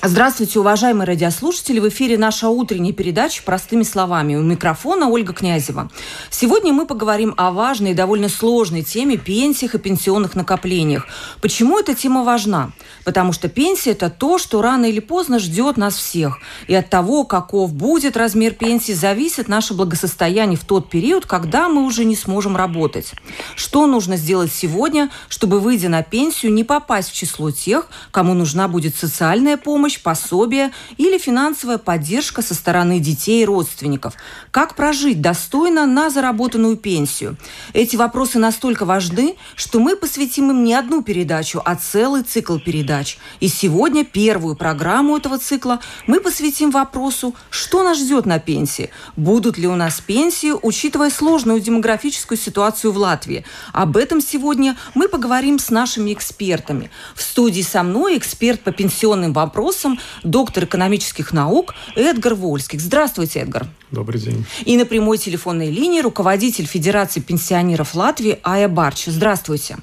Здравствуйте, уважаемые радиослушатели! В эфире наша утренняя передача «Простыми словами». У микрофона Ольга Князева. Сегодня мы поговорим о важной и довольно сложной теме пенсиях и пенсионных накоплениях. Почему эта тема важна? Потому что пенсия – это то, что рано или поздно ждет нас всех. И от того, каков будет размер пенсии, зависит наше благосостояние в тот период, когда мы уже не сможем работать. Что нужно сделать сегодня, чтобы, выйдя на пенсию, не попасть в число тех, кому нужна будет социальная помощь, помощь, пособие или финансовая поддержка со стороны детей и родственников. Как прожить достойно на заработанную пенсию? Эти вопросы настолько важны, что мы посвятим им не одну передачу, а целый цикл передач. И сегодня первую программу этого цикла мы посвятим вопросу, что нас ждет на пенсии. Будут ли у нас пенсии, учитывая сложную демографическую ситуацию в Латвии? Об этом сегодня мы поговорим с нашими экспертами. В студии со мной эксперт по пенсионным вопросам вопросам доктор экономических наук Эдгар Вольских. Здравствуйте, Эдгар. Добрый день. И на прямой телефонной линии руководитель Федерации пенсионеров Латвии Ая Барч. Здравствуйте.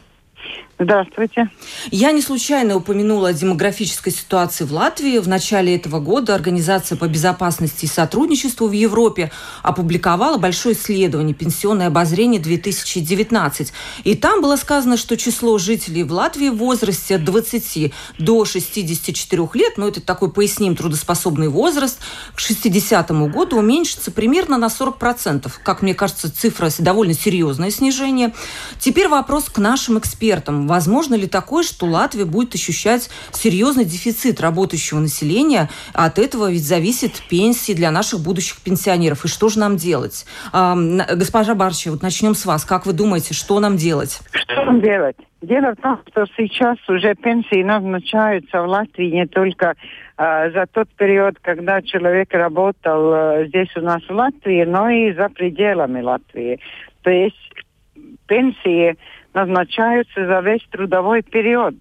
Здравствуйте. Я не случайно упомянула о демографической ситуации в Латвии. В начале этого года Организация по безопасности и сотрудничеству в Европе опубликовала большое исследование «Пенсионное обозрение 2019». И там было сказано, что число жителей в Латвии в возрасте от 20 до 64 лет, ну это такой, поясним, трудоспособный возраст, к 60 году уменьшится примерно на 40%. Как мне кажется, цифра довольно серьезное снижение. Теперь вопрос к нашим экспертам возможно ли такое, что Латвия будет ощущать серьезный дефицит работающего населения? От этого ведь зависит пенсии для наших будущих пенсионеров. И что же нам делать? Госпожа Барча, вот начнем с вас. Как вы думаете, что нам делать? Что нам делать? Дело в том, что сейчас уже пенсии назначаются в Латвии не только э, за тот период, когда человек работал э, здесь у нас в Латвии, но и за пределами Латвии. То есть пенсии назначаются за весь трудовой период.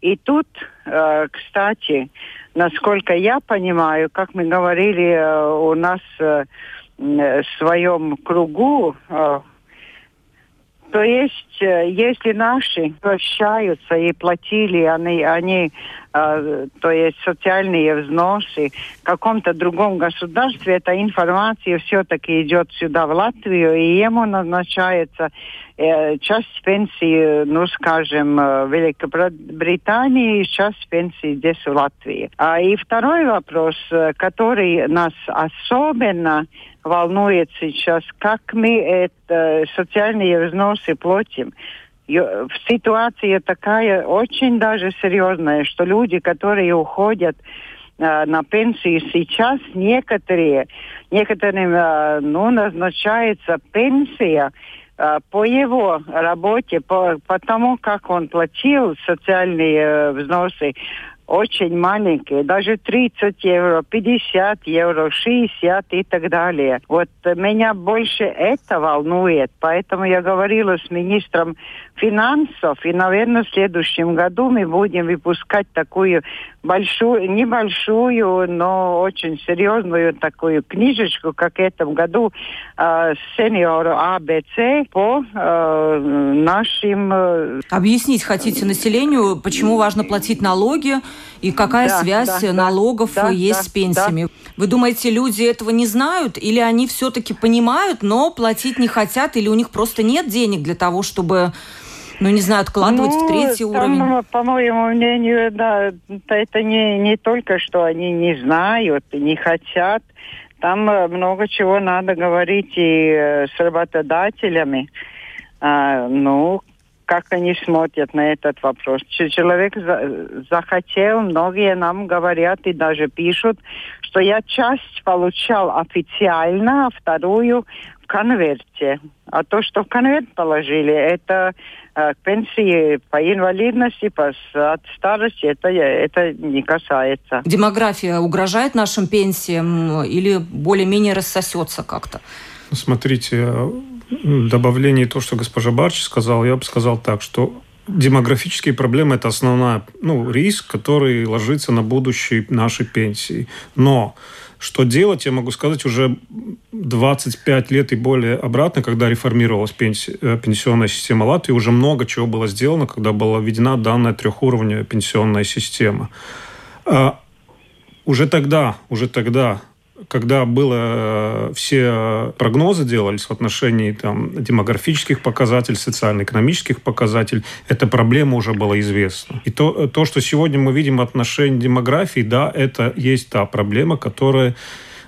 И тут, э, кстати, насколько я понимаю, как мы говорили э, у нас э, в своем кругу, то есть, если наши прощаются и платили они, они э, то есть социальные взносы в каком-то другом государстве, эта информация все-таки идет сюда, в Латвию, и ему назначается Э, часть пенсии, ну, скажем, в Великобритании, часть пенсии здесь, в Латвии. А, и второй вопрос, э, который нас особенно волнует сейчас, как мы это, социальные взносы платим. Ситуация такая очень даже серьезная, что люди, которые уходят э, на пенсию сейчас, некоторые, некоторым ну, назначается пенсия, Э, по его работе, по, по тому, как он платил социальные э, взносы, очень маленькие, даже 30 евро, 50 евро, 60 и так далее. Вот меня больше это волнует, поэтому я говорила с министром финансов, и, наверное, в следующем году мы будем выпускать такую большую, небольшую, но очень серьезную такую книжечку, как в этом году, э, сеньору АБЦ по э, нашим... Э... Объяснить хотите населению, почему важно платить налоги и какая да, связь да, налогов да, есть да, с пенсиями? Да. Вы думаете, люди этого не знают или они все-таки понимают, но платить не хотят или у них просто нет денег для того, чтобы ну, не знаю, откладывать ну, в третий там, уровень? По моему мнению, да, это не, не только, что они не знают, не хотят. Там э, много чего надо говорить и э, с работодателями. А, ну, как они смотрят на этот вопрос. Человек за, захотел, многие нам говорят и даже пишут, что я часть получал официально, а вторую в конверте. А то, что в конверт положили, это э, пенсии по инвалидности, по от старости, это, это не касается. Демография угрожает нашим пенсиям или более-менее рассосется как-то? Смотрите, добавление то, что госпожа Барч сказала, я бы сказал так, что демографические проблемы – это основной ну, риск, который ложится на будущее нашей пенсии. Но что делать, я могу сказать, уже 25 лет и более обратно, когда реформировалась пенси... Э, пенсионная система Латвии, уже много чего было сделано, когда была введена данная трехуровневая пенсионная система. А уже тогда, уже тогда когда было э, все прогнозы делались в отношении там, демографических показателей, социально-экономических показателей, эта проблема уже была известна. И то, то, что сегодня мы видим в отношении демографии, да, это есть та проблема, которая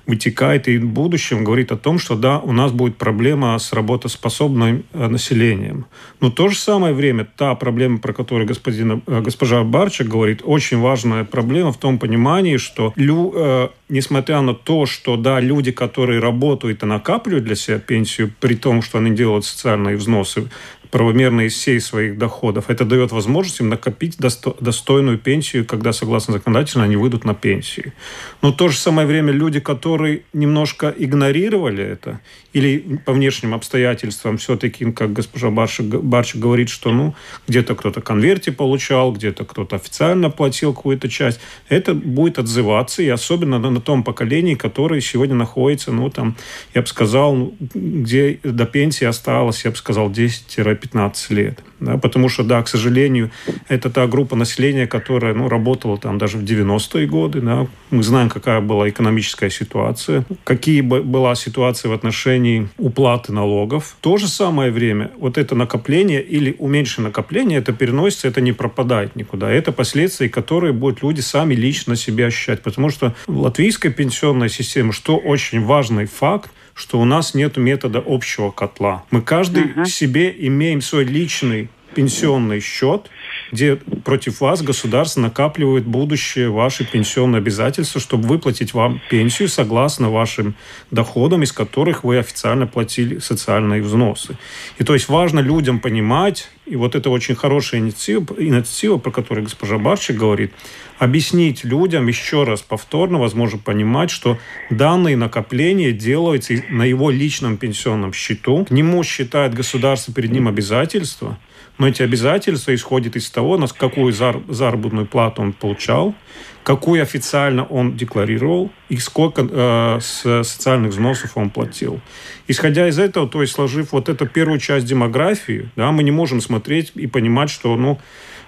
вытекает и в будущем говорит о том, что да, у нас будет проблема с работоспособным э, населением. Но в то же самое время та проблема, про которую господин, э, госпожа Барчик говорит, очень важная проблема в том понимании, что лю, э, несмотря на то, что да, люди, которые работают и накапливают для себя пенсию, при том, что они делают социальные взносы, правомерно из всей своих доходов. Это дает возможность им накопить достойную пенсию, когда, согласно законодательно, они выйдут на пенсию. Но в то же самое время люди, которые немножко игнорировали это, или по внешним обстоятельствам все-таки, как госпожа Барчик, Барчик говорит, что ну, где-то кто-то конверте получал, где-то кто-то официально платил какую-то часть, это будет отзываться, и особенно на, на том поколении, которое сегодня находится, ну, там, я бы сказал, где до пенсии осталось, я бы сказал, 10 15 лет. Да, потому что, да, к сожалению, это та группа населения, которая ну, работала там даже в 90-е годы. Да. Мы знаем, какая была экономическая ситуация, какие была ситуация в отношении уплаты налогов. В то же самое время вот это накопление или уменьшенное накопление, это переносится, это не пропадает никуда. Это последствия, которые будут люди сами лично себя ощущать. Потому что в латвийской пенсионной системе, что очень важный факт, что у нас нет метода общего котла. Мы каждый uh-huh. себе имеем свой личный пенсионный счет, где против вас государство накапливает будущее ваши пенсионные обязательства, чтобы выплатить вам пенсию согласно вашим доходам, из которых вы официально платили социальные взносы. И то есть важно людям понимать, и вот это очень хорошая инициатива, инициатива про которую госпожа Барчик говорит, объяснить людям еще раз повторно, возможно, понимать, что данные накопления делаются на его личном пенсионном счету. К нему считает государство перед ним обязательства – но эти обязательства исходят из того, на какую заработную плату он получал, какую официально он декларировал и сколько э, с социальных взносов он платил. Исходя из этого, то есть сложив вот эту первую часть демографии, да, мы не можем смотреть и понимать, что ну,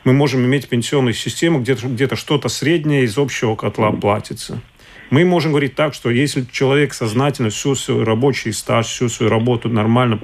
мы можем иметь пенсионную систему, где-то где что-то среднее из общего котла платится. Мы можем говорить так, что если человек сознательно всю свою рабочий стаж, всю свою работу нормально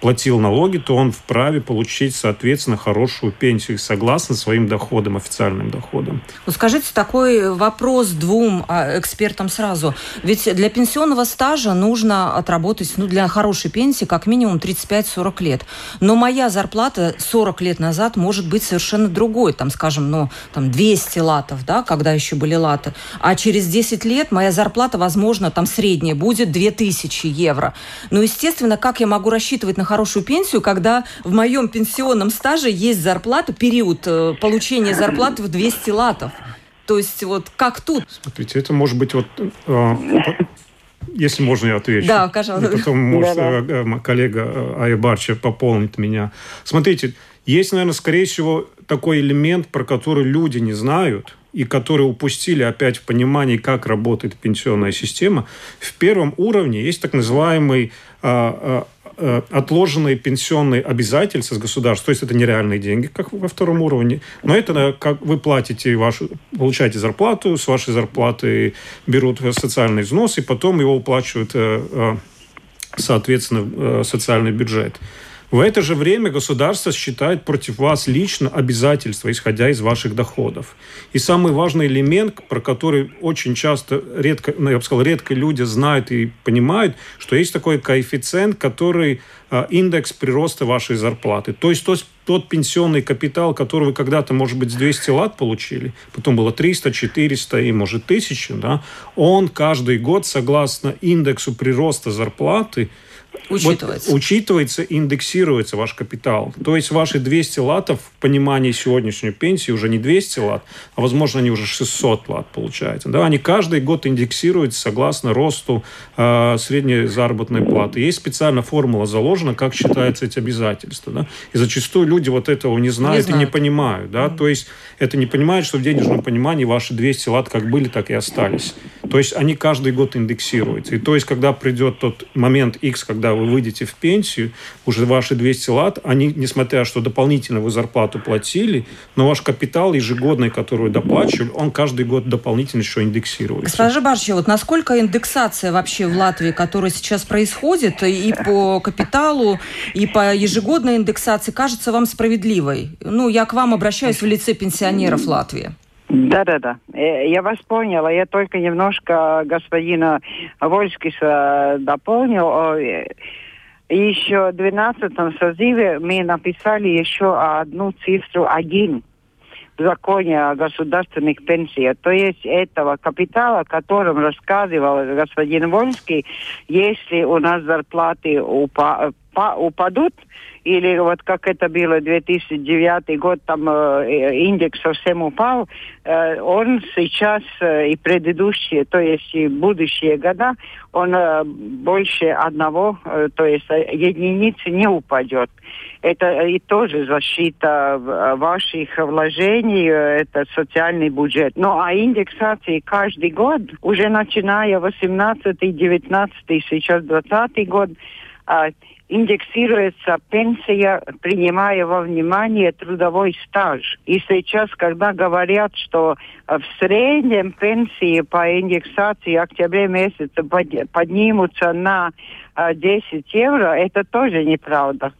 платил налоги, то он вправе получить, соответственно, хорошую пенсию согласно своим доходам, официальным доходам. Ну, скажите такой вопрос двум а, экспертам сразу. Ведь для пенсионного стажа нужно отработать, ну, для хорошей пенсии как минимум 35-40 лет. Но моя зарплата 40 лет назад может быть совершенно другой. Там, скажем, ну, там 200 латов, да, когда еще были латы. А через 10 лет моя зарплата, возможно, там средняя будет 2000 евро. Ну, естественно, как я могу рассчитывать на хорошую пенсию, когда в моем пенсионном стаже есть зарплата, период э, получения зарплаты в 200 латов. То есть вот как тут? Смотрите, это может быть вот... Э, если можно, я отвечу. Да, пожалуйста. И потом, может, да, да. Э, коллега Ая Барча пополнит меня. Смотрите, есть, наверное, скорее всего, такой элемент, про который люди не знают, и которые упустили опять в понимании, как работает пенсионная система. В первом уровне есть так называемый Э, отложенные пенсионные обязательства с государством, то есть это нереальные деньги, как во втором уровне, но это э, как вы платите вашу, получаете зарплату, с вашей зарплаты берут социальный взнос, и потом его уплачивают, э, соответственно, социальный бюджет. В это же время государство считает против вас лично обязательства, исходя из ваших доходов. И самый важный элемент, про который очень часто, редко, ну, я бы сказал, редко люди знают и понимают, что есть такой коэффициент, который а, индекс прироста вашей зарплаты. То есть тот, тот пенсионный капитал, который вы когда-то, может быть, с 200 лат получили, потом было 300, 400 и, может, 1000, да, он каждый год, согласно индексу прироста зарплаты, Учитывается. Вот, учитывается, индексируется ваш капитал. То есть ваши 200 латов в понимании сегодняшней пенсии уже не 200 лат, а возможно они уже 600 лат получаете. Да? Они каждый год индексируются согласно росту э, средней заработной платы. Есть специальная формула заложена, как считаются эти обязательства. Да? И зачастую люди вот этого не знают, не знают. и не понимают. Да? Mm-hmm. То есть это не понимают, что в денежном понимании ваши 200 лат как были, так и остались. То есть они каждый год индексируются. И то есть когда придет тот момент X, когда вы выйдете в пенсию, уже ваши 200 лат, они, несмотря что дополнительно вы зарплату платили, но ваш капитал ежегодный, который вы доплачивали, он каждый год дополнительно еще индексируется. Госпожа Барчева, вот насколько индексация вообще в Латвии, которая сейчас происходит, и по капиталу, и по ежегодной индексации, кажется вам справедливой? Ну, я к вам обращаюсь в лице пенсионеров Латвии. Да-да-да, э, я вас поняла. Я только немножко господина Вольскиса дополнил. Еще в 12 созыве мы написали еще одну цифру один в законе о государственных пенсиях. То есть этого капитала, о котором рассказывал господин Вольский, если у нас зарплаты упа упадут, или вот как это было 2009 год, там э, индекс совсем упал, э, он сейчас э, и предыдущие, то есть и будущие года, он э, больше одного, э, то есть э, единицы не упадет. Это и тоже защита э, ваших вложений, э, это социальный бюджет. Ну а индексации каждый год, уже начиная 18-19, сейчас 20 год, э, индексируется пенсия, принимая во внимание трудовой стаж. И сейчас, когда говорят, что в среднем пенсии по индексации октябре месяца поднимутся на 10 евро, это тоже неправда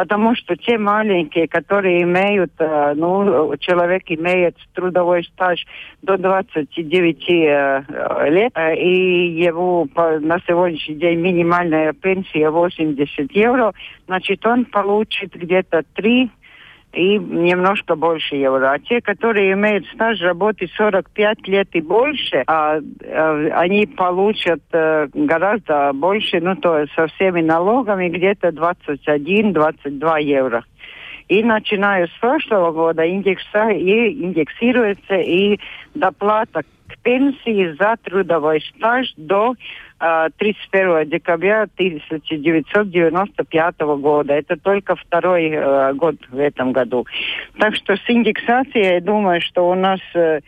потому что те маленькие, которые имеют, э, ну, человек имеет трудовой стаж до 29 э, лет, э, и его на сегодняшний день минимальная пенсия 80 евро, значит, он получит где-то 3 и немножко больше евро. А те, которые имеют стаж работы 45 лет и больше, а, а, они получат а, гораздо больше, ну то со всеми налогами где-то 21-22 евро. И начиная с прошлого года индекса, и индексируется и доплата к пенсии за трудовой стаж до 31 декабря 1995 года. Это только второй э, год в этом году. Так что с индексацией, я думаю, что у нас э,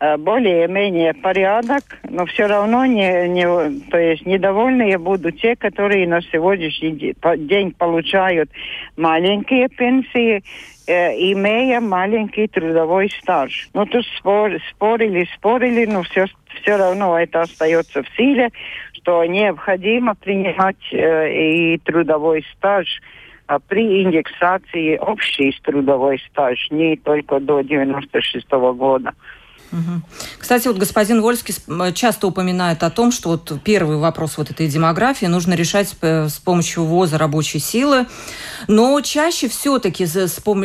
э, более-менее порядок, но все равно не, не, то есть недовольные будут те, которые на сегодняшний день получают маленькие пенсии, э, имея маленький трудовой стаж. Ну, тут спор, спорили, спорили, но все, все равно это остается в силе, что необходимо принимать э, и трудовой стаж а при индексации общий трудовой стаж, не только до 96 -го года. Кстати, вот господин Вольский часто упоминает о том, что вот первый вопрос вот этой демографии нужно решать с помощью ввоза рабочей силы. Но чаще все-таки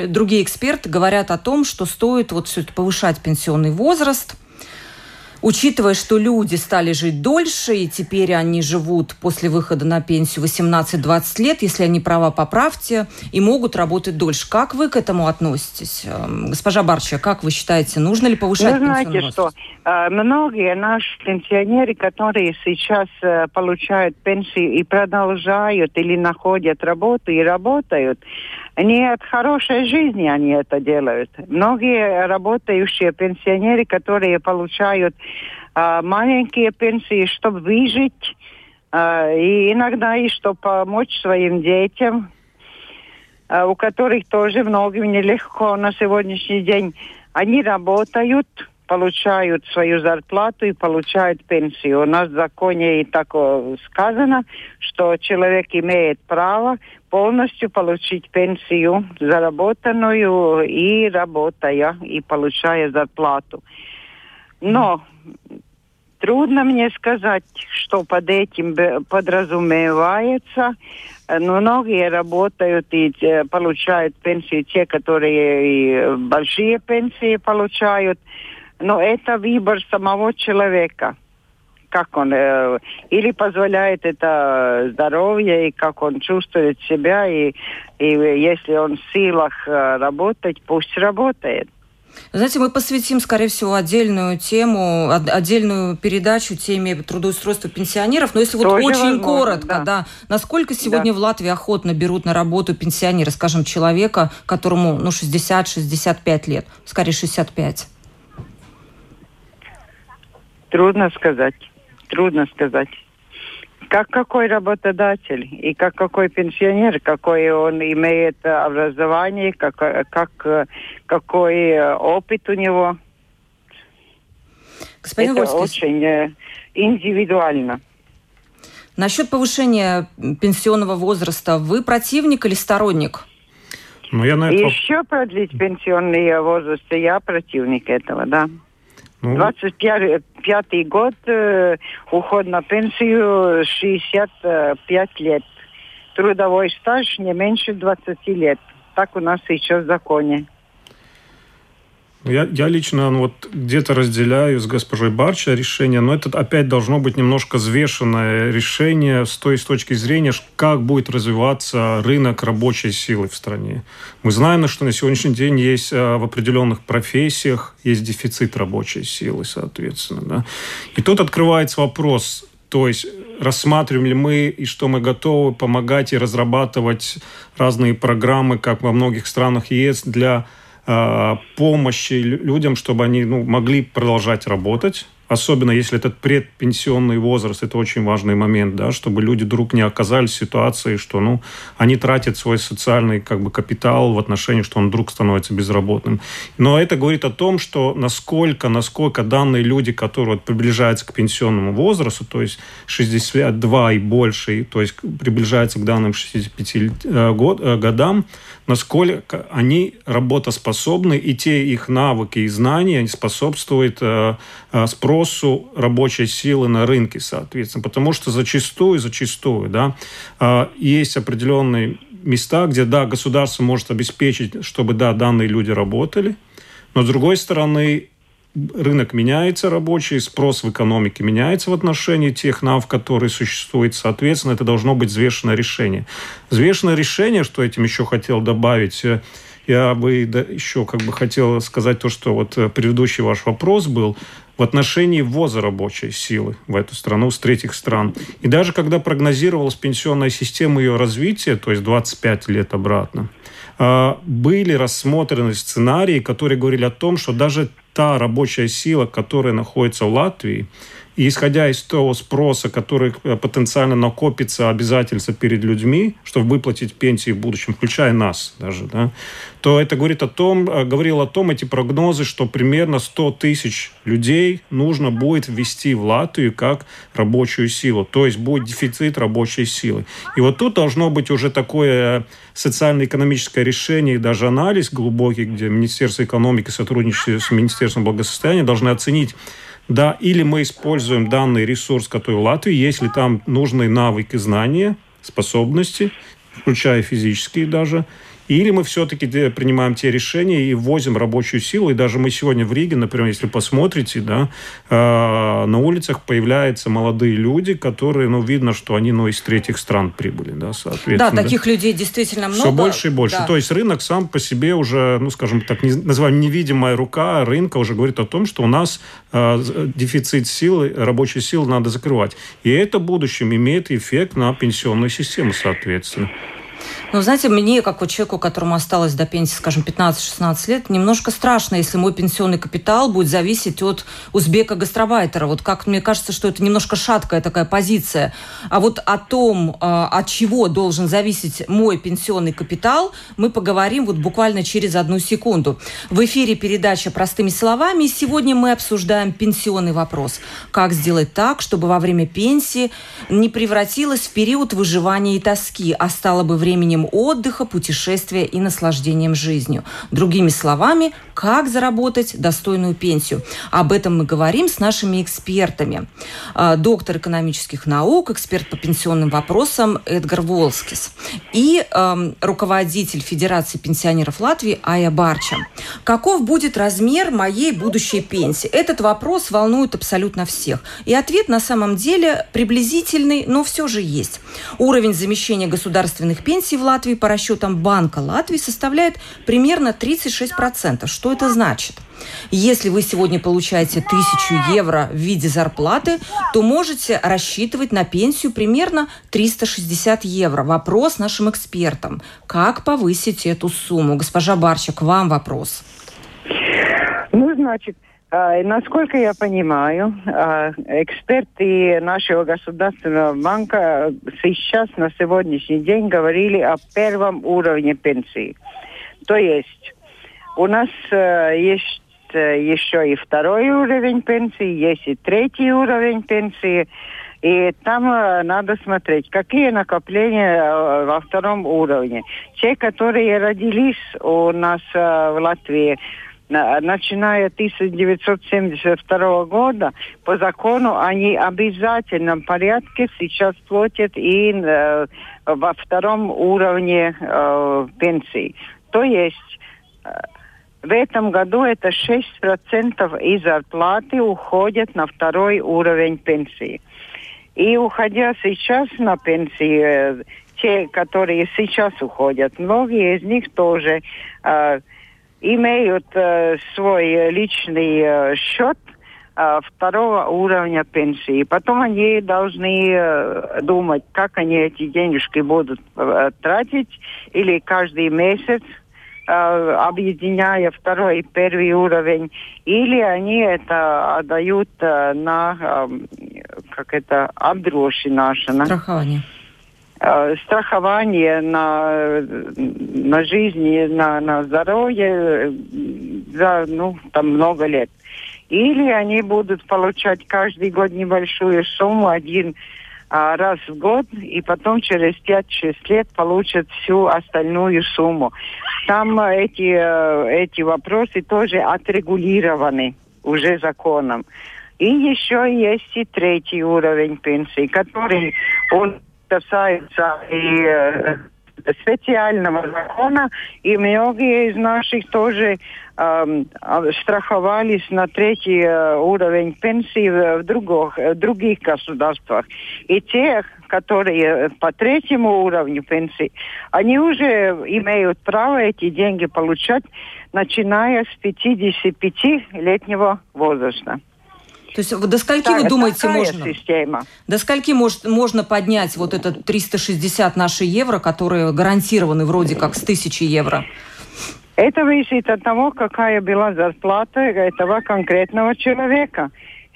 другие эксперты говорят о том, что стоит вот все-таки повышать пенсионный возраст – Учитывая, что люди стали жить дольше, и теперь они живут после выхода на пенсию 18-20 лет, если они права поправьте, и могут работать дольше. Как вы к этому относитесь? Эм, госпожа Барча, как вы считаете, нужно ли повышать Вы знаете, что э, многие наши пенсионеры, которые сейчас э, получают пенсию и продолжают или находят работу и работают, не от хорошей жизни они это делают. Многие работающие пенсионеры, которые получают а, маленькие пенсии, чтобы выжить, а, и иногда и чтобы помочь своим детям, а, у которых тоже многим нелегко на сегодняшний день. Они работают, получают свою зарплату и получают пенсию. У нас в законе и так сказано, что человек имеет право полностью получить пенсию, заработанную и работая, и получая зарплату. Но трудно мне сказать, что под этим подразумевается. Но многие работают и э, получают пенсию, те, которые большие пенсии получают. Но это выбор самого человека. Как он, э, или позволяет это здоровье, и как он чувствует себя, и, и если он в силах э, работать, пусть работает. Знаете, мы посвятим, скорее всего, отдельную тему, отдельную передачу теме трудоустройства пенсионеров. Но если вот Тоже очень возможно, коротко, да. да, насколько сегодня да. в Латвии охотно берут на работу пенсионера, скажем, человека, которому ну, 60-65 лет, скорее 65? Трудно сказать. Трудно сказать как какой работодатель и как какой пенсионер, какой он имеет образование, как, как, какой опыт у него. Господин Это Вольский, очень э, индивидуально. Насчет повышения пенсионного возраста, вы противник или сторонник? Ну, я на это... Еще продлить пенсионный возраст, я противник этого, да. Ну... 25 год, э, уход на пенсию 65 лет. Трудовой стаж не меньше 20 лет. Так у нас сейчас в законе. Я, я лично ну, вот где-то разделяю с госпожой Барча решение, но это опять должно быть немножко взвешенное решение с той с точки зрения, как будет развиваться рынок рабочей силы в стране. Мы знаем, что на сегодняшний день есть а, в определенных профессиях есть дефицит рабочей силы, соответственно. Да? И тут открывается вопрос, то есть рассматриваем ли мы и что мы готовы помогать и разрабатывать разные программы, как во многих странах ЕС, для помощи людям, чтобы они ну, могли продолжать работать, особенно если этот предпенсионный возраст, это очень важный момент, да, чтобы люди вдруг не оказались в ситуации, что ну, они тратят свой социальный как бы, капитал в отношении, что он вдруг становится безработным. Но это говорит о том, что насколько, насколько данные люди, которые вот, приближаются к пенсионному возрасту, то есть 62 и больше, то есть приближаются к данным 65 э, год, э, годам, насколько они работоспособны, и те их навыки и знания способствуют э, спросу спросу рабочей силы на рынке, соответственно. Потому что зачастую, зачастую, да, а, есть определенные места, где, да, государство может обеспечить, чтобы, да, данные люди работали, но, с другой стороны, рынок меняется рабочий, спрос в экономике меняется в отношении тех нав, которые существуют. Соответственно, это должно быть взвешенное решение. Взвешенное решение, что этим еще хотел добавить, э, я бы еще как бы хотел сказать то, что вот э, предыдущий ваш вопрос был в отношении ввоза рабочей силы в эту страну с третьих стран. И даже когда прогнозировалась пенсионная система ее развития, то есть 25 лет обратно, а, были рассмотрены сценарии, которые говорили о том, что даже та рабочая сила, которая находится в Латвии, и исходя из того спроса, который э, потенциально накопится обязательства перед людьми, чтобы выплатить пенсии в будущем, включая нас даже, да, то это говорит о том, э, говорил о том, эти прогнозы, что примерно 100 тысяч людей нужно будет ввести в Латвию как рабочую силу. То есть будет дефицит рабочей силы. И вот тут должно быть уже такое социально-экономическое решение и даже анализ глубокий, где Министерство экономики сотрудничает с Министерством благосостояния должны оценить, да, или мы используем данный ресурс, который в Латвии, если там нужны навыки, знания, способности, включая физические даже, или мы все-таки принимаем те решения и ввозим рабочую силу. И даже мы сегодня в Риге, например, если посмотрите, да, э, на улицах появляются молодые люди, которые, ну, видно, что они, ну, из третьих стран прибыли, да, соответственно. Да, таких да. людей действительно много. Все больше и больше. Да. То есть рынок сам по себе уже, ну, скажем так, не, называем невидимая рука рынка уже говорит о том, что у нас э, дефицит силы, рабочей силы надо закрывать. И это в будущем имеет эффект на пенсионную систему, соответственно. Ну, знаете, мне, как вот человеку, которому осталось до пенсии, скажем, 15-16 лет, немножко страшно, если мой пенсионный капитал будет зависеть от узбека-гастробайтера. Вот как мне кажется, что это немножко шаткая такая позиция. А вот о том, а, от чего должен зависеть мой пенсионный капитал, мы поговорим вот буквально через одну секунду. В эфире передача «Простыми словами». Сегодня мы обсуждаем пенсионный вопрос. Как сделать так, чтобы во время пенсии не превратилось в период выживания и тоски, а стало бы временем уровнем отдыха, путешествия и наслаждением жизнью. Другими словами, как заработать достойную пенсию. Об этом мы говорим с нашими экспертами. А, доктор экономических наук, эксперт по пенсионным вопросам Эдгар Волскис и э, руководитель Федерации пенсионеров Латвии Ая Барча. Каков будет размер моей будущей пенсии? Этот вопрос волнует абсолютно всех. И ответ на самом деле приблизительный, но все же есть. Уровень замещения государственных пенсий в Латвии по расчетам Банка Латвии составляет примерно 36%. Что это значит? Если вы сегодня получаете тысячу евро в виде зарплаты, то можете рассчитывать на пенсию примерно 360 евро. Вопрос нашим экспертам. Как повысить эту сумму? Госпожа Барчик, вам вопрос. Ну, значит, Насколько я понимаю, а, эксперты нашего государственного банка сейчас на сегодняшний день говорили о первом уровне пенсии. То есть у нас э, есть э, еще и второй уровень пенсии, есть и третий уровень пенсии. И там э, надо смотреть, какие накопления во втором уровне. Те, которые родились у нас в Латвии, начиная 1972 года, по закону они обязательном порядке сейчас платят и э, во втором уровне э, пенсии. То есть э, в этом году это 6% из зарплаты уходят на второй уровень пенсии. И уходя сейчас на пенсии, э, те, которые сейчас уходят, многие из них тоже э, имеют э, свой личный э, счет э, второго уровня пенсии. Потом они должны э, думать, как они эти денежки будут э, тратить, или каждый месяц Э, объединяя второй и первый уровень, или они это отдают э, на, эм, как это, обдрушинашина. Страхование э, страхование на, на жизнь, на, на здоровье за ну, там много лет. Или они будут получать каждый год небольшую сумму, один а, раз в год, и потом через 5-6 лет получат всю остальную сумму. Там э, эти, э, эти вопросы тоже отрегулированы уже законом. И еще есть и третий уровень пенсии, который он касается и э, специального закона, и многие из наших тоже э, страховались на третий э, уровень пенсии в, других, в других государствах. И те, которые по третьему уровню пенсии, они уже имеют право эти деньги получать, начиная с 55-летнего возраста. То есть до скольки так, вы думаете можно? Система. До скольки может, можно поднять вот этот 360 наши евро, которые гарантированы вроде как с 1000 евро? Это зависит от того, какая была зарплата этого конкретного человека.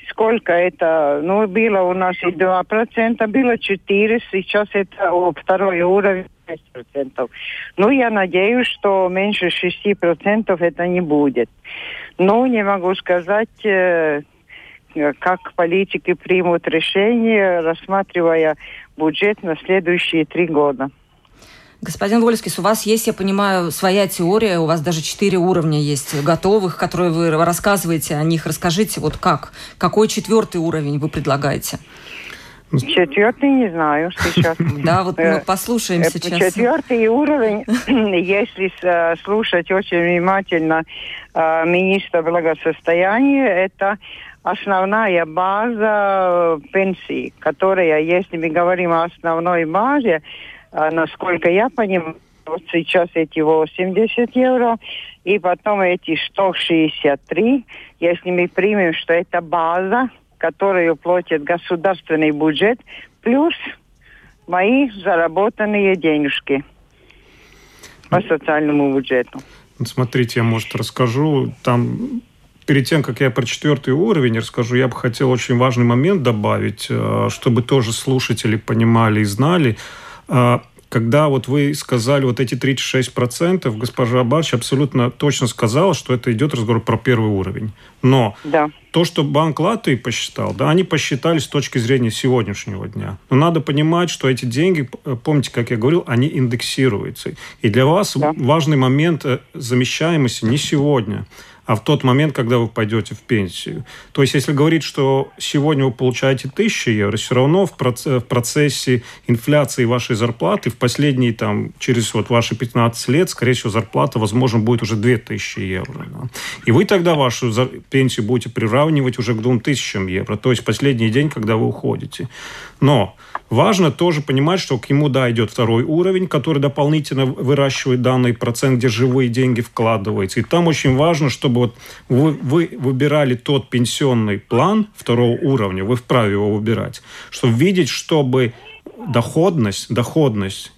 Сколько это, ну, было у нас и 2%, было 4%, сейчас это о, второй уровень 6%. Ну, я надеюсь, что меньше 6% это не будет. Ну, не могу сказать, Э, как политики примут решение, рассматривая бюджет на следующие три года. Господин Вольскис, у вас есть, я понимаю, своя теория, у вас даже четыре уровня есть готовых, которые вы рассказываете о них. Расскажите, вот как, какой четвертый уровень вы предлагаете? Четвертый не знаю сейчас. Да, вот мы э, послушаем э, сейчас. Четвертый уровень, если слушать очень внимательно министра благосостояния, это основная база пенсии, которая, если мы говорим о основной базе, а, насколько я понимаю, вот сейчас эти 80 евро, и потом эти 163, если мы примем, что это база, которую платит государственный бюджет, плюс мои заработанные денежки по социальному бюджету. Смотрите, я, может, расскажу. Там перед тем, как я про четвертый уровень расскажу, я бы хотел очень важный момент добавить, э, чтобы тоже слушатели понимали и знали. Э, когда вот вы сказали вот эти 36%, госпожа Барч абсолютно точно сказала, что это идет разговор про первый уровень. Но да то, что Банк Латвии посчитал, да, они посчитали с точки зрения сегодняшнего дня. Но надо понимать, что эти деньги, помните, как я говорил, они индексируются. И для вас да. важный момент э, замещаемости не сегодня, а в тот момент, когда вы пойдете в пенсию. То есть, если говорить, что сегодня вы получаете 1000 евро, все равно в, процессе инфляции вашей зарплаты в последние, там, через вот ваши 15 лет, скорее всего, зарплата, возможно, будет уже 2000 евро. Да? И вы тогда вашу пенсию будете приравнивать уже к 2000 евро, то есть последний день, когда вы уходите. Но Важно тоже понимать, что к нему, да, идет второй уровень, который дополнительно выращивает данный процент, где живые деньги вкладываются. И там очень важно, чтобы вот вы, вы выбирали тот пенсионный план второго уровня, вы вправе его выбирать, чтобы видеть, чтобы доходность, доходность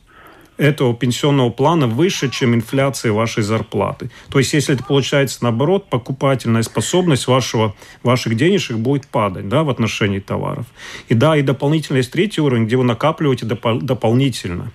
этого пенсионного плана выше, чем инфляция вашей зарплаты. То есть, если это получается наоборот, покупательная способность вашего, ваших денежек будет падать да, в отношении товаров. И да, и дополнительно есть третий уровень, где вы накапливаете допол- дополнительно.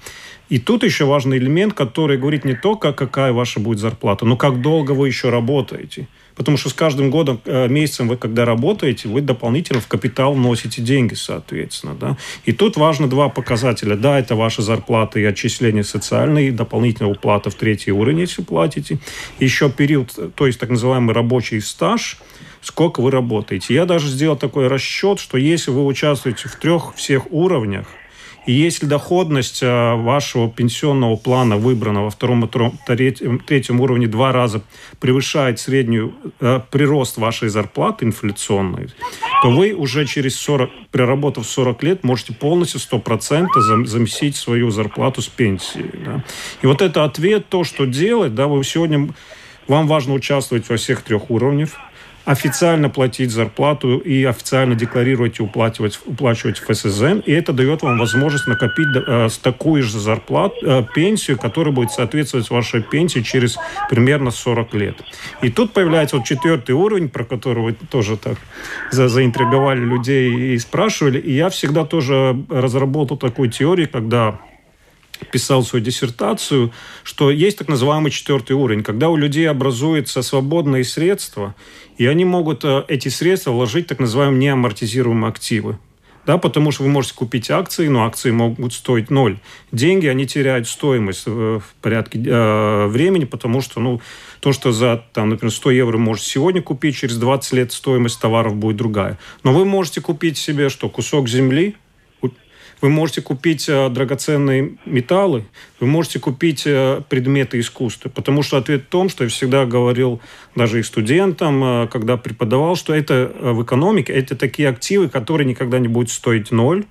И тут еще важный элемент, который говорит не только, какая ваша будет зарплата, но как долго вы еще работаете. Потому что с каждым годом, э, месяцем вы, когда работаете, вы дополнительно в капитал вносите деньги, соответственно. Да? И тут важно два показателя. Да, это ваша зарплата и отчисления социальные, дополнительная уплата в третий уровень, если платите. Еще период, то есть так называемый рабочий стаж, сколько вы работаете. Я даже сделал такой расчет, что если вы участвуете в трех всех уровнях, и если доходность э, вашего пенсионного плана, выбранного втором и третьем уровне, два раза превышает среднюю э, прирост вашей зарплаты инфляционной, то вы уже через 40, проработав 40 лет, можете полностью 100% заместить свою зарплату с пенсии. Да? И вот это ответ, то, что делать, да, вы сегодня, вам важно участвовать во всех трех уровнях, официально платить зарплату и официально декларировать и уплачивать, уплачивать ФСЗН. И это дает вам возможность накопить э, такую же зарплату, э, пенсию, которая будет соответствовать вашей пенсии через примерно 40 лет. И тут появляется вот четвертый уровень, про который вы тоже так за, заинтриговали людей и спрашивали. И я всегда тоже разработал такую теорию, когда писал свою диссертацию, что есть так называемый четвертый уровень, когда у людей образуются свободные средства, и они могут э, эти средства вложить в так называемые неамортизируемые активы. Да, потому что вы можете купить акции, но акции могут стоить ноль. Деньги, они теряют стоимость в порядке э, времени, потому что, ну, то, что за, там, например, 100 евро можете сегодня купить, через 20 лет стоимость товаров будет другая. Но вы можете купить себе что, кусок земли, вы можете купить э, драгоценные металлы, вы можете купить э, предметы искусства. Потому что ответ в том, что я всегда говорил даже и студентам, э, когда преподавал, что это в экономике, это такие активы, которые никогда не будут стоить ноль,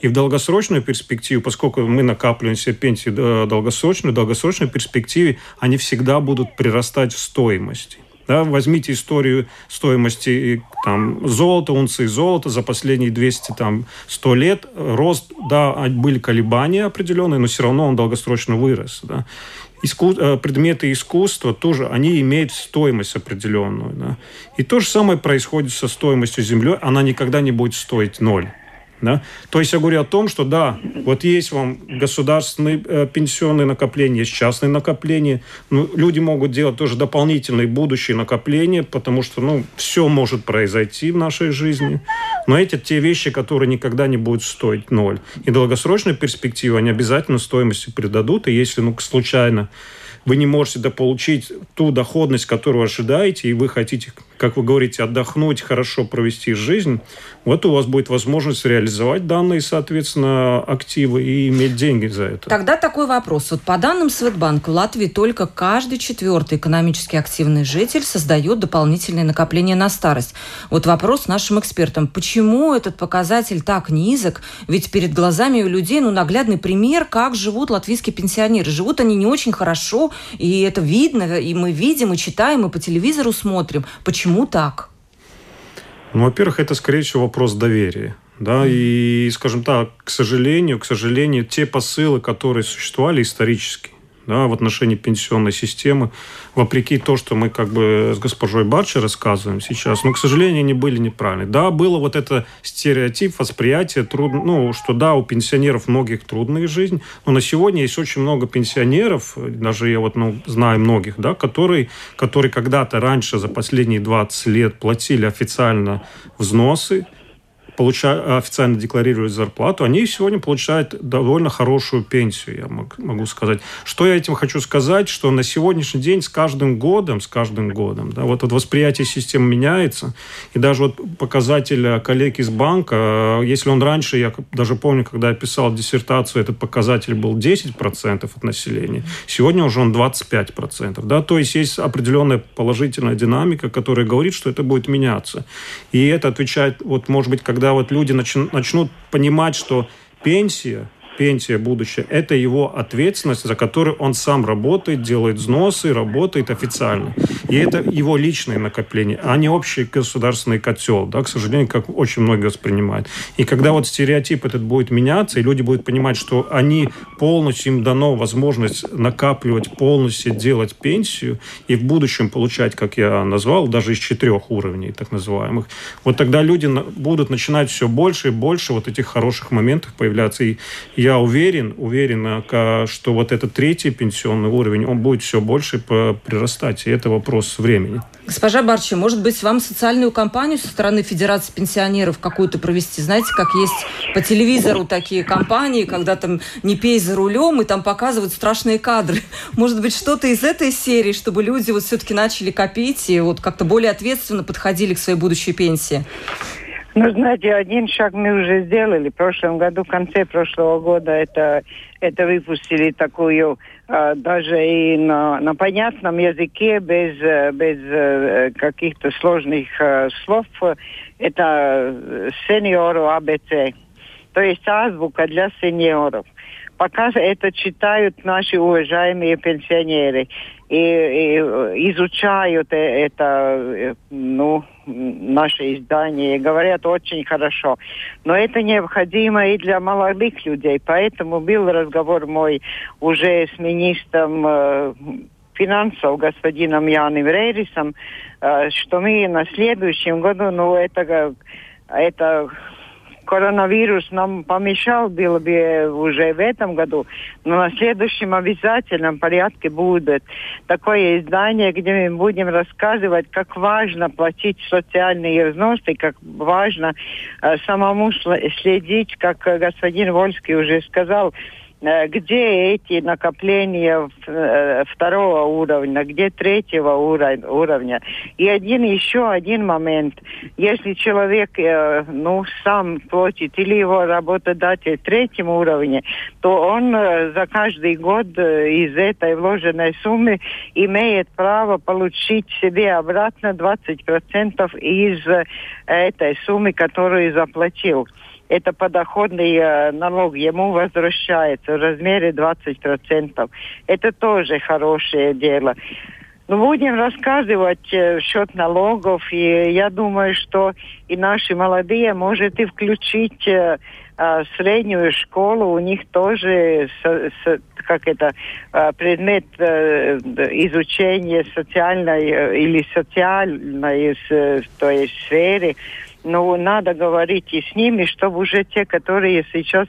и в долгосрочную перспективу, поскольку мы накапливаем себе пенсии долгосрочную, в долгосрочной перспективе они всегда будут прирастать в стоимости. Да, возьмите историю стоимости там, золота, унции золота за последние 200, там, 100 лет. Рост, да, были колебания определенные, но все равно он долгосрочно вырос. Да. Иску... Э, предметы искусства тоже, они имеют стоимость определенную. Да. И то же самое происходит со стоимостью земли. Она никогда не будет стоить ноль. Да? То есть я говорю о том, что да, вот есть вам государственные э, пенсионные накопления, есть частные накопления. Ну, люди могут делать тоже дополнительные будущие накопления, потому что ну, все может произойти в нашей жизни. Но эти те вещи, которые никогда не будут стоить ноль. И долгосрочной перспективы они обязательно стоимостью придадут. И если ну, случайно вы не можете дополучить ту доходность, которую ожидаете, и вы хотите, как вы говорите, отдохнуть, хорошо провести жизнь, вот у вас будет возможность реализовать данные, соответственно, активы и иметь деньги за это. Тогда такой вопрос. Вот по данным Светбанка, в Латвии только каждый четвертый экономически активный житель создает дополнительные накопления на старость. Вот вопрос нашим экспертам. Почему этот показатель так низок? Ведь перед глазами у людей ну, наглядный пример, как живут латвийские пенсионеры. Живут они не очень хорошо, и это видно, и мы видим, и читаем, и по телевизору смотрим. Почему так? Ну, во-первых, это, скорее всего, вопрос доверия. Да, и, скажем так, к сожалению, к сожалению, те посылы, которые существовали исторически, да, в отношении пенсионной системы, вопреки то, что мы как бы с госпожой Барчи рассказываем сейчас, но, к сожалению, они были неправильны. Да, было вот это стереотип, восприятие, труд... ну, что да, у пенсионеров многих трудная жизнь, но на сегодня есть очень много пенсионеров, даже я вот ну, знаю многих, да, которые, которые когда-то раньше за последние 20 лет платили официально взносы, получают, официально декларируют зарплату, они сегодня получают довольно хорошую пенсию, я могу сказать. Что я этим хочу сказать, что на сегодняшний день с каждым годом, с каждым годом, да, вот, вот восприятие системы меняется, и даже вот показатель коллег из банка, если он раньше, я даже помню, когда я писал диссертацию, этот показатель был 10% от населения, сегодня уже он 25%, да, то есть есть определенная положительная динамика, которая говорит, что это будет меняться. И это отвечает, вот, может быть, когда когда вот люди начнут понимать, что пенсия пенсия, будущее, это его ответственность, за которую он сам работает, делает взносы, работает официально. И это его личное накопление, а не общий государственный котел, да, к сожалению, как очень многие воспринимают. И когда вот стереотип этот будет меняться, и люди будут понимать, что они полностью, им дано возможность накапливать, полностью делать пенсию, и в будущем получать, как я назвал, даже из четырех уровней, так называемых, вот тогда люди будут начинать все больше и больше вот этих хороших моментов появляться. И я уверен, уверен, что вот этот третий пенсионный уровень, он будет все больше прирастать, и это вопрос времени. Госпожа Барчи, может быть, вам социальную кампанию со стороны Федерации пенсионеров какую-то провести? Знаете, как есть по телевизору такие кампании, когда там не пей за рулем, и там показывают страшные кадры. Может быть, что-то из этой серии, чтобы люди вот все-таки начали копить и вот как-то более ответственно подходили к своей будущей пенсии? Ну, знаете, один шаг мы уже сделали. В прошлом году, в конце прошлого года, это, это выпустили такую, э, даже и на, на понятном языке, без, без э, каких-то сложных э, слов. Это сеньору АБЦ. То есть азбука для сеньоров пока это читают наши уважаемые пенсионеры и, и изучают это, ну, наше издание, говорят очень хорошо. Но это необходимо и для молодых людей. Поэтому был разговор мой уже с министром э, финансов господином Яном Рейрисом, э, что мы на следующем году, ну это, это коронавирус нам помешал, было бы уже в этом году, но на следующем обязательном порядке будет. Такое издание, где мы будем рассказывать, как важно платить социальные взносы, как важно э, самому следить, как господин Вольский уже сказал, Э, где эти накопления э, второго уровня, где третьего уровня. И один еще один момент. Если человек э, ну, сам платит или его работодатель третьем уровне, то он за каждый год из этой вложенной суммы имеет право получить себе обратно 20% из этой суммы, которую заплатил это подоходный э, налог ему возвращается в размере 20%. Это тоже хорошее дело. Ну, будем рассказывать э, счет налогов, и я думаю, что и наши молодые может и включить э, э, среднюю школу, у них тоже с, с, как это э, предмет э, изучения социальной э, или социальной э, то есть сферы ну, надо говорить и с ними, чтобы уже те, которые сейчас,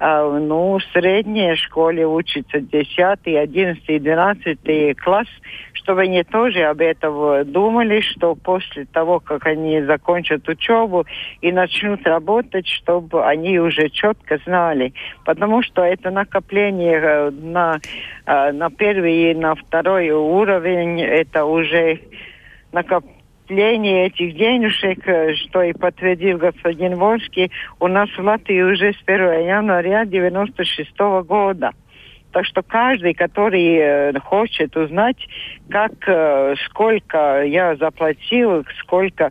э, ну, в средней школе учатся, 10, 11, 12 класс, чтобы они тоже об этом думали, что после того, как они закончат учебу и начнут работать, чтобы они уже четко знали. Потому что это накопление э, на, э, на первый и на второй уровень, это уже накопление отчисление этих денежек, э, что и подтвердил господин Вольский, у нас в Латвии уже с 1 января 96 года. Так что каждый, который э, хочет узнать, как, э, сколько я заплатил, сколько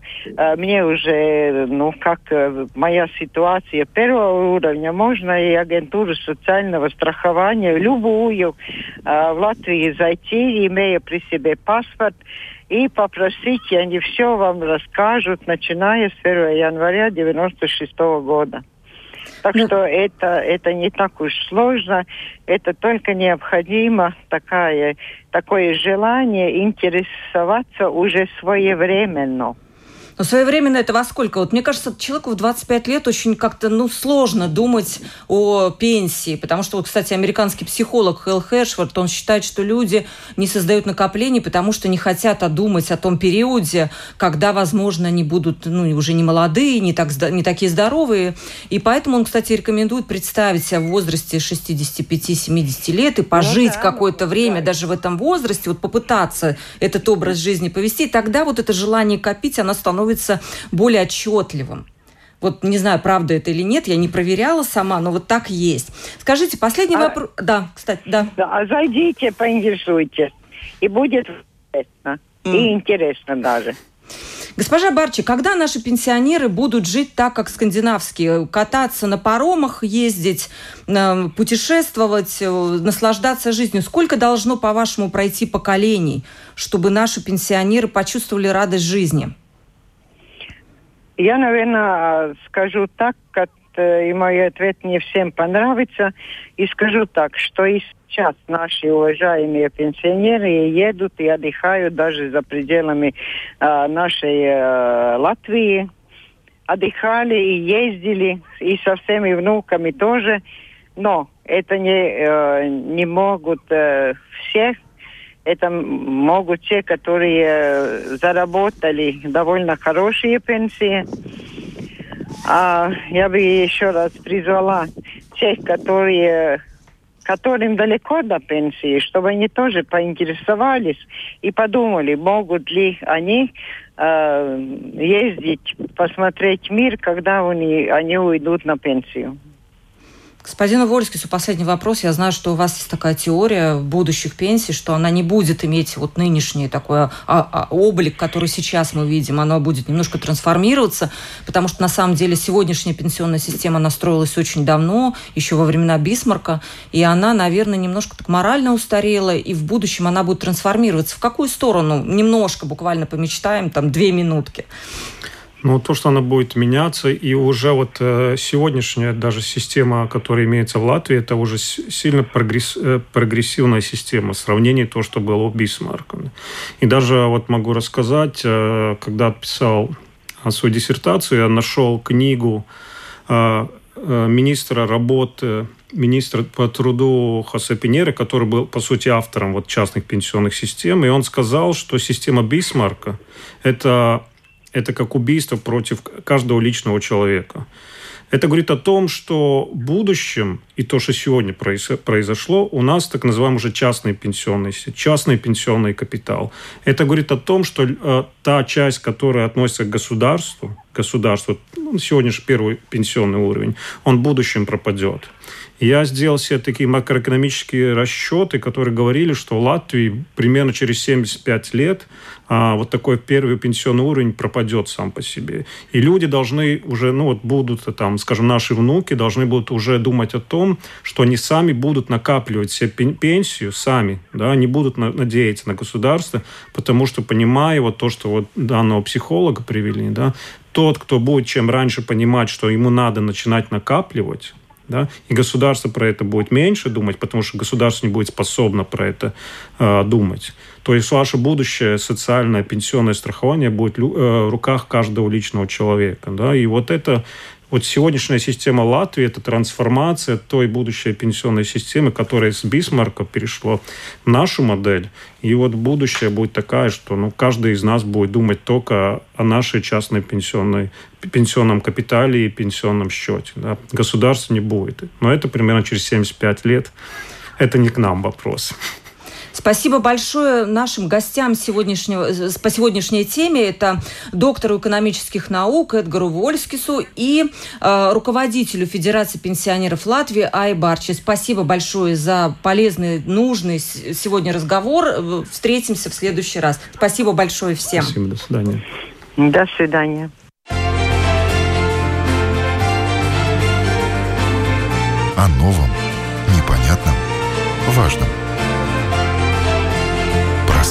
мне уже, ну, как моя ситуация первого уровня, можно и агентуру социального страхования, любую, в Латвии зайти, имея при себе паспорт, и попросить, и они все вам расскажут, начиная с 1 января 96 года. Так ну... что это, это не так уж сложно, это только необходимо такая, такое желание интересоваться уже своевременно. Но своевременно это во сколько? Вот мне кажется, человеку в 25 лет очень как-то ну, сложно думать о пенсии, потому что, вот, кстати, американский психолог Хелл Хэшфорд, он считает, что люди не создают накоплений, потому что не хотят думать о том периоде, когда, возможно, они будут ну, уже не молодые, не, так, не такие здоровые. И поэтому он, кстати, рекомендует представить себя в возрасте 65-70 лет и ну пожить ну, да, какое-то время да. даже в этом возрасте, вот попытаться этот образ жизни повести, и тогда вот это желание копить, оно становится становится более отчетливым. Вот не знаю, правда это или нет, я не проверяла сама, но вот так есть. Скажите, последний а, вопрос. Да, кстати, да. да. А зайдите, поинтересуйтесь. И будет интересно. Mm. И интересно даже. Госпожа Барчи, когда наши пенсионеры будут жить так, как скандинавские, кататься на паромах, ездить, э, путешествовать, э, наслаждаться жизнью, сколько должно, по-вашему, пройти поколений, чтобы наши пенсионеры почувствовали радость жизни? Я, наверное, скажу так, как э, и мой ответ не всем понравится, и скажу так, что и сейчас наши уважаемые пенсионеры едут и отдыхают даже за пределами э, нашей э, Латвии, отдыхали и ездили, и со всеми внуками тоже, но это не, э, не могут э, все это могут те, которые э, заработали довольно хорошие пенсии. А я бы еще раз призвала тех, которые которым далеко до пенсии, чтобы они тоже поинтересовались и подумали, могут ли они э, ездить, посмотреть мир, когда они, они уйдут на пенсию. Господину Вольскису последний вопрос. Я знаю, что у вас есть такая теория будущих пенсий, что она не будет иметь вот нынешний такой а, а, облик, который сейчас мы видим. Она будет немножко трансформироваться, потому что на самом деле сегодняшняя пенсионная система настроилась очень давно, еще во времена Бисмарка, и она, наверное, немножко так морально устарела, и в будущем она будет трансформироваться. В какую сторону? Немножко буквально помечтаем, там, две минутки. Ну, то, что она будет меняться, и уже вот э, сегодняшняя даже система, которая имеется в Латвии, это уже сильно прогресс, э, прогрессивная система в сравнении то, что было у Бисмарка. И даже вот могу рассказать, э, когда писал свою диссертацию, я нашел книгу министра работы министра по труду Хосе Пиньера, который был, по сути, автором вот частных пенсионных систем, и он сказал, что система Бисмарка – это это как убийство против каждого личного человека. Это говорит о том, что в будущем, и то, что сегодня произошло, у нас так называемый уже частный пенсионный, частный пенсионный капитал. Это говорит о том, что э, та часть, которая относится к государству, государству, ну, сегодня же первый пенсионный уровень, он в будущем пропадет. Я сделал себе такие макроэкономические расчеты, которые говорили, что в Латвии примерно через 75 лет а, вот такой первый пенсионный уровень пропадет сам по себе. И люди должны уже, ну вот будут там, скажем, наши внуки должны будут уже думать о том, что они сами будут накапливать себе пенсию, сами, да, они будут надеяться на государство, потому что понимая вот то, что вот данного психолога привели, да, тот, кто будет чем раньше понимать, что ему надо начинать накапливать, да, и государство про это будет меньше думать, потому что государство не будет способно про это э, думать. То есть ваше будущее социальное пенсионное страхование будет э, в руках каждого личного человека. Да, и вот это вот сегодняшняя система Латвии – это трансформация той будущей пенсионной системы, которая с Бисмарка перешла в нашу модель. И вот будущее будет такая, что ну, каждый из нас будет думать только о нашей частной пенсионной, пенсионном капитале и пенсионном счете. Да. Государства не будет. Но это примерно через 75 лет. Это не к нам вопрос. Спасибо большое нашим гостям сегодняшнего, э, по сегодняшней теме. Это доктору экономических наук Эдгару Вольскису и э, руководителю Федерации пенсионеров Латвии Ай Барчи. Спасибо большое за полезный, нужный сегодня разговор. Э, встретимся в следующий раз. Спасибо большое всем. Спасибо. До свидания. До свидания. О новом, непонятном, важном.